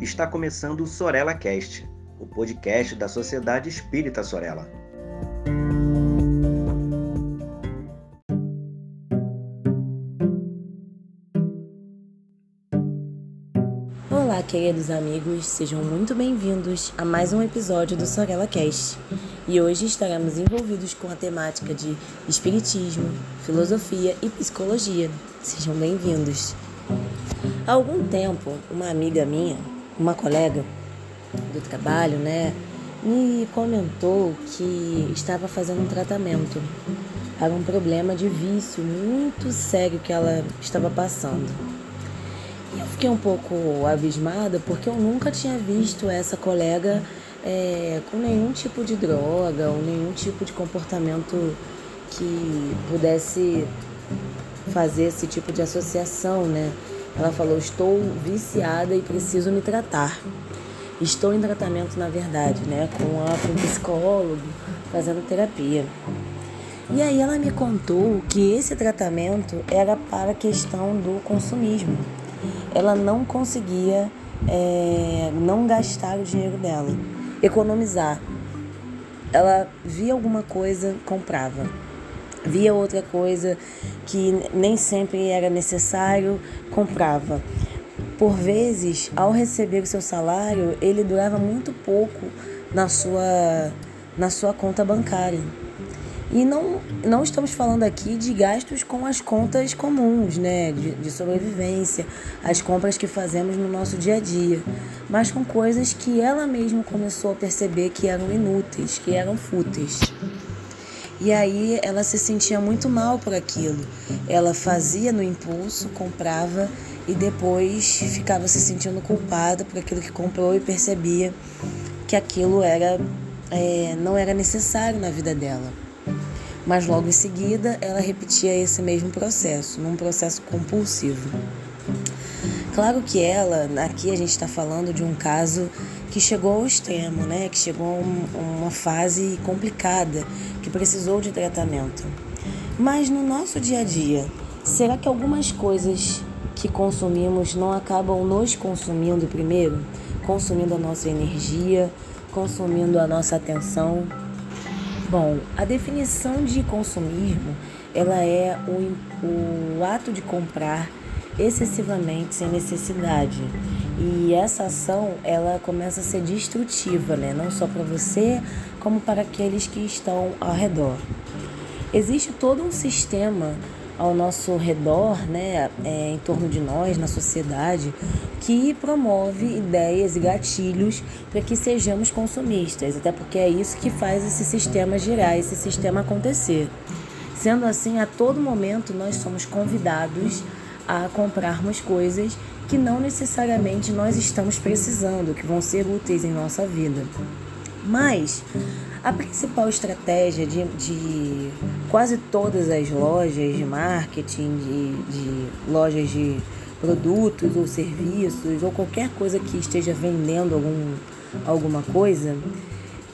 está começando o Sorella Cast, o podcast da Sociedade Espírita Sorella. Olá, queridos amigos, sejam muito bem-vindos a mais um episódio do Sorella Cast. E hoje estaremos envolvidos com a temática de espiritismo, filosofia e psicologia. Sejam bem-vindos. Há algum tempo, uma amiga minha, uma colega do trabalho, né, me comentou que estava fazendo um tratamento para um problema de vício muito sério que ela estava passando. E eu fiquei um pouco abismada porque eu nunca tinha visto essa colega é, com nenhum tipo de droga ou nenhum tipo de comportamento que pudesse fazer esse tipo de associação, né? Ela falou: Estou viciada e preciso me tratar. Estou em tratamento, na verdade, né? Com, um psicólogo, fazendo terapia. E aí ela me contou que esse tratamento era para a questão do consumismo. Ela não conseguia é, não gastar o dinheiro dela, economizar. Ela via alguma coisa, comprava via outra coisa que nem sempre era necessário, comprava. Por vezes, ao receber o seu salário, ele durava muito pouco na sua, na sua conta bancária. E não, não estamos falando aqui de gastos com as contas comuns, né? De, de sobrevivência, as compras que fazemos no nosso dia a dia, mas com coisas que ela mesma começou a perceber que eram inúteis, que eram fúteis. E aí ela se sentia muito mal por aquilo. Ela fazia no impulso, comprava e depois ficava se sentindo culpada por aquilo que comprou e percebia que aquilo era é, não era necessário na vida dela. Mas logo em seguida ela repetia esse mesmo processo, num processo compulsivo. Claro que ela, aqui a gente está falando de um caso que chegou ao extremo, né? Que chegou a um, uma fase complicada, que precisou de tratamento. Mas no nosso dia a dia, será que algumas coisas que consumimos não acabam nos consumindo primeiro? Consumindo a nossa energia, consumindo a nossa atenção? Bom, a definição de consumismo ela é o, o ato de comprar excessivamente sem necessidade e essa ação, ela começa a ser destrutiva, né? Não só para você, como para aqueles que estão ao redor. Existe todo um sistema ao nosso redor, né, é, em torno de nós, na sociedade, que promove ideias e gatilhos para que sejamos consumistas, até porque é isso que faz esse sistema girar, esse sistema acontecer. Sendo assim, a todo momento nós somos convidados a comprarmos coisas que não necessariamente nós estamos precisando, que vão ser úteis em nossa vida. Mas a principal estratégia de, de quase todas as lojas de marketing, de, de lojas de produtos ou serviços, ou qualquer coisa que esteja vendendo algum, alguma coisa,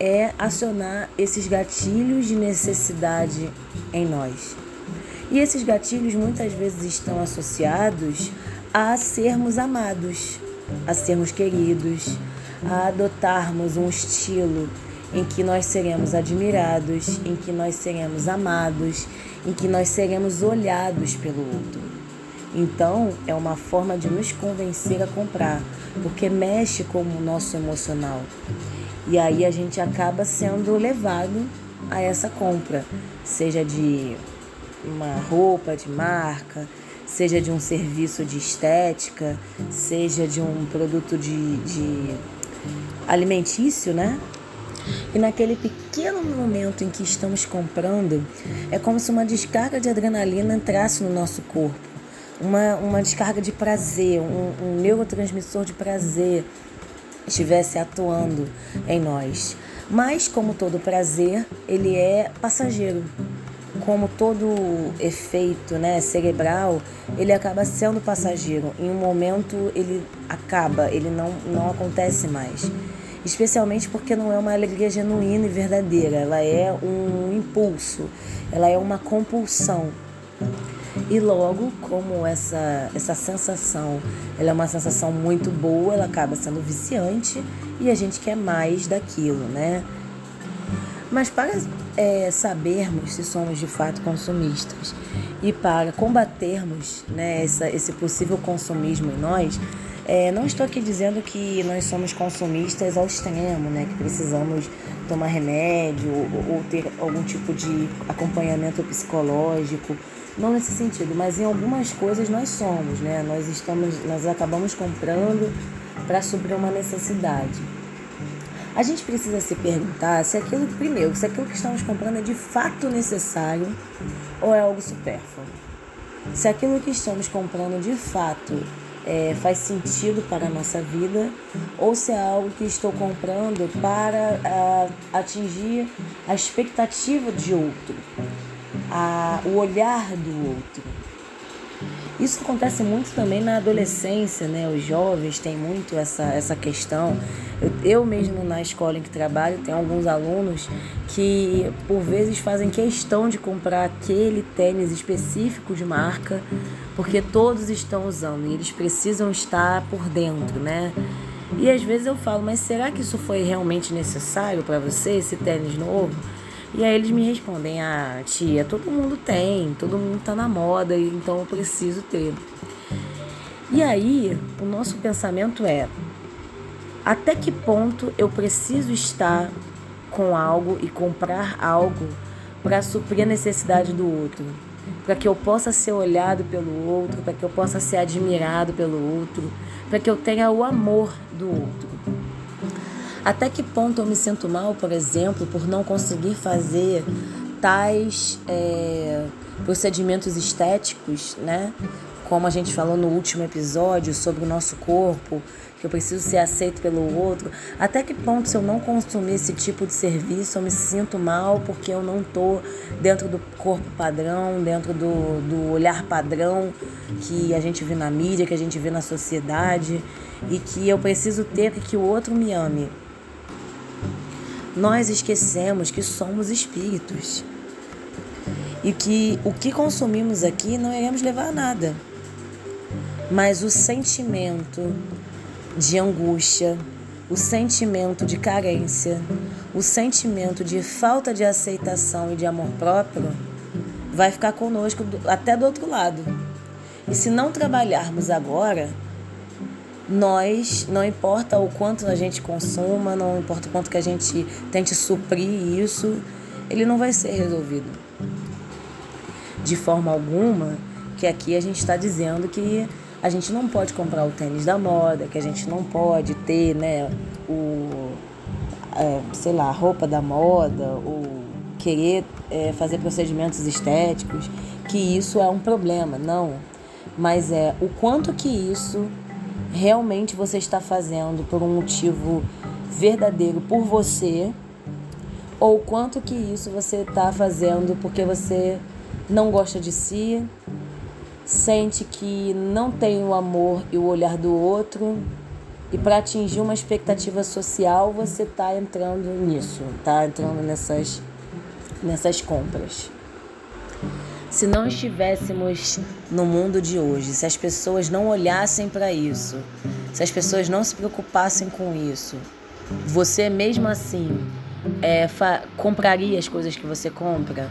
é acionar esses gatilhos de necessidade em nós. E esses gatilhos muitas vezes estão associados a sermos amados, a sermos queridos, a adotarmos um estilo em que nós seremos admirados, em que nós seremos amados, em que nós seremos olhados pelo outro. Então, é uma forma de nos convencer a comprar, porque mexe com o nosso emocional. E aí a gente acaba sendo levado a essa compra, seja de uma roupa de marca, seja de um serviço de estética, seja de um produto de, de alimentício, né? E naquele pequeno momento em que estamos comprando, é como se uma descarga de adrenalina entrasse no nosso corpo. Uma, uma descarga de prazer, um, um neurotransmissor de prazer estivesse atuando em nós. Mas, como todo prazer, ele é passageiro como todo efeito né, cerebral, ele acaba sendo passageiro. Em um momento ele acaba, ele não, não acontece mais. Especialmente porque não é uma alegria genuína e verdadeira, ela é um impulso, ela é uma compulsão. E logo, como essa, essa sensação ela é uma sensação muito boa, ela acaba sendo viciante e a gente quer mais daquilo, né? Mas para é, sabermos se somos de fato consumistas e para combatermos né, essa, esse possível consumismo em nós, é, não estou aqui dizendo que nós somos consumistas ao extremo, né, que precisamos tomar remédio ou, ou ter algum tipo de acompanhamento psicológico, não nesse sentido, mas em algumas coisas nós somos, né? Nós estamos, nós acabamos comprando para suprir uma necessidade. A gente precisa se perguntar se aquilo, primeiro, se aquilo que estamos comprando é de fato necessário ou é algo supérfluo. Se aquilo que estamos comprando de fato é, faz sentido para a nossa vida ou se é algo que estou comprando para a, atingir a expectativa de outro, a, o olhar do outro. Isso acontece muito também na adolescência, né? Os jovens têm muito essa, essa questão. Eu, eu mesmo na escola em que trabalho tenho alguns alunos que por vezes fazem questão de comprar aquele tênis específico de marca porque todos estão usando e eles precisam estar por dentro, né? E às vezes eu falo, mas será que isso foi realmente necessário para você, esse tênis novo? E aí eles me respondem: Ah, tia, todo mundo tem, todo mundo tá na moda, então eu preciso ter. E aí, o nosso pensamento é: até que ponto eu preciso estar com algo e comprar algo para suprir a necessidade do outro? Para que eu possa ser olhado pelo outro, para que eu possa ser admirado pelo outro, para que eu tenha o amor do outro. Até que ponto eu me sinto mal, por exemplo, por não conseguir fazer tais é, procedimentos estéticos, né? Como a gente falou no último episódio sobre o nosso corpo, que eu preciso ser aceito pelo outro. Até que ponto, se eu não consumir esse tipo de serviço, eu me sinto mal porque eu não tô dentro do corpo padrão, dentro do, do olhar padrão que a gente vê na mídia, que a gente vê na sociedade e que eu preciso ter que o outro me ame nós esquecemos que somos espíritos e que o que consumimos aqui não iremos levar a nada. Mas o sentimento de angústia, o sentimento de carência, o sentimento de falta de aceitação e de amor próprio vai ficar conosco até do outro lado. E se não trabalharmos agora, nós, não importa o quanto a gente consuma, não importa o quanto que a gente tente suprir isso, ele não vai ser resolvido. De forma alguma, que aqui a gente está dizendo que a gente não pode comprar o tênis da moda, que a gente não pode ter, né, o, é, sei lá, a roupa da moda, ou querer é, fazer procedimentos estéticos, que isso é um problema, não. Mas é o quanto que isso realmente você está fazendo por um motivo verdadeiro por você? Ou quanto que isso você está fazendo porque você não gosta de si, sente que não tem o amor e o olhar do outro? E para atingir uma expectativa social você está entrando nisso, está entrando nessas nessas compras. Se não estivéssemos no mundo de hoje, se as pessoas não olhassem para isso, se as pessoas não se preocupassem com isso, você mesmo assim é, compraria as coisas que você compra?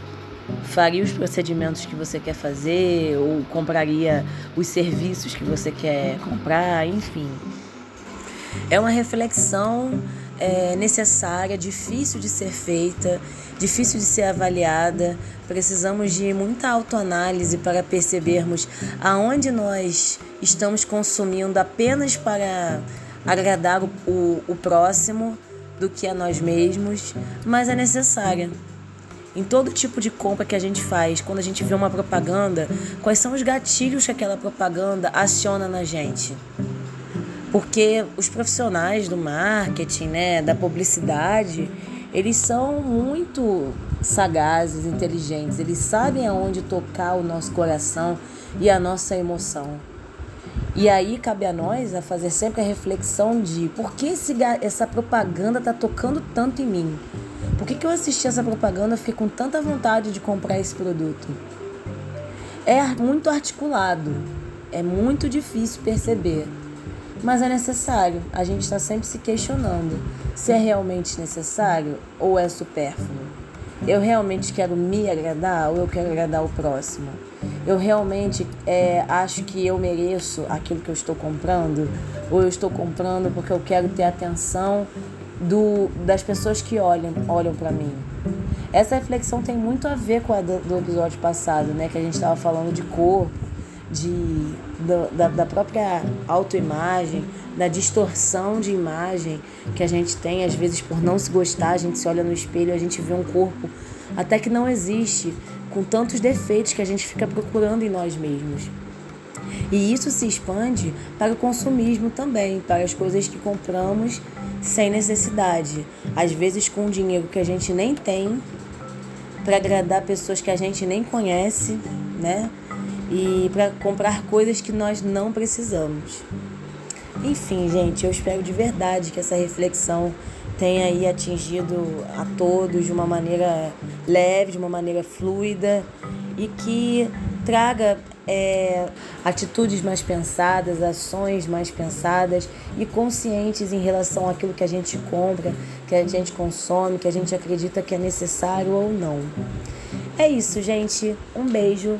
Faria os procedimentos que você quer fazer? Ou compraria os serviços que você quer comprar? Enfim. É uma reflexão é, necessária, difícil de ser feita, difícil de ser avaliada. Precisamos de muita autoanálise para percebermos aonde nós estamos consumindo apenas para agradar o, o, o próximo do que a nós mesmos, mas é necessária. Em todo tipo de compra que a gente faz, quando a gente vê uma propaganda, quais são os gatilhos que aquela propaganda aciona na gente? Porque os profissionais do marketing, né, da publicidade, eles são muito sagazes, inteligentes, eles sabem aonde tocar o nosso coração e a nossa emoção. E aí cabe a nós a fazer sempre a reflexão de por que esse, essa propaganda está tocando tanto em mim? Por que, que eu assisti essa propaganda e fiquei com tanta vontade de comprar esse produto? É muito articulado, é muito difícil perceber, mas é necessário. A gente está sempre se questionando se é realmente necessário ou é supérfluo. Eu realmente quero me agradar ou eu quero agradar o próximo? Eu realmente é, acho que eu mereço aquilo que eu estou comprando? Ou eu estou comprando porque eu quero ter atenção do, das pessoas que olham, olham para mim? Essa reflexão tem muito a ver com a do, do episódio passado, né? Que a gente estava falando de corpo, de, do, da, da própria autoimagem, da distorção de imagem que a gente tem, às vezes por não se gostar, a gente se olha no espelho, a gente vê um corpo até que não existe, com tantos defeitos que a gente fica procurando em nós mesmos. E isso se expande para o consumismo também, para as coisas que compramos sem necessidade, às vezes com dinheiro que a gente nem tem, para agradar pessoas que a gente nem conhece, né? E para comprar coisas que nós não precisamos. Enfim, gente, eu espero de verdade que essa reflexão tenha aí atingido a todos de uma maneira leve, de uma maneira fluida e que traga é, atitudes mais pensadas, ações mais pensadas e conscientes em relação àquilo que a gente compra, que a gente consome, que a gente acredita que é necessário ou não. É isso, gente. Um beijo.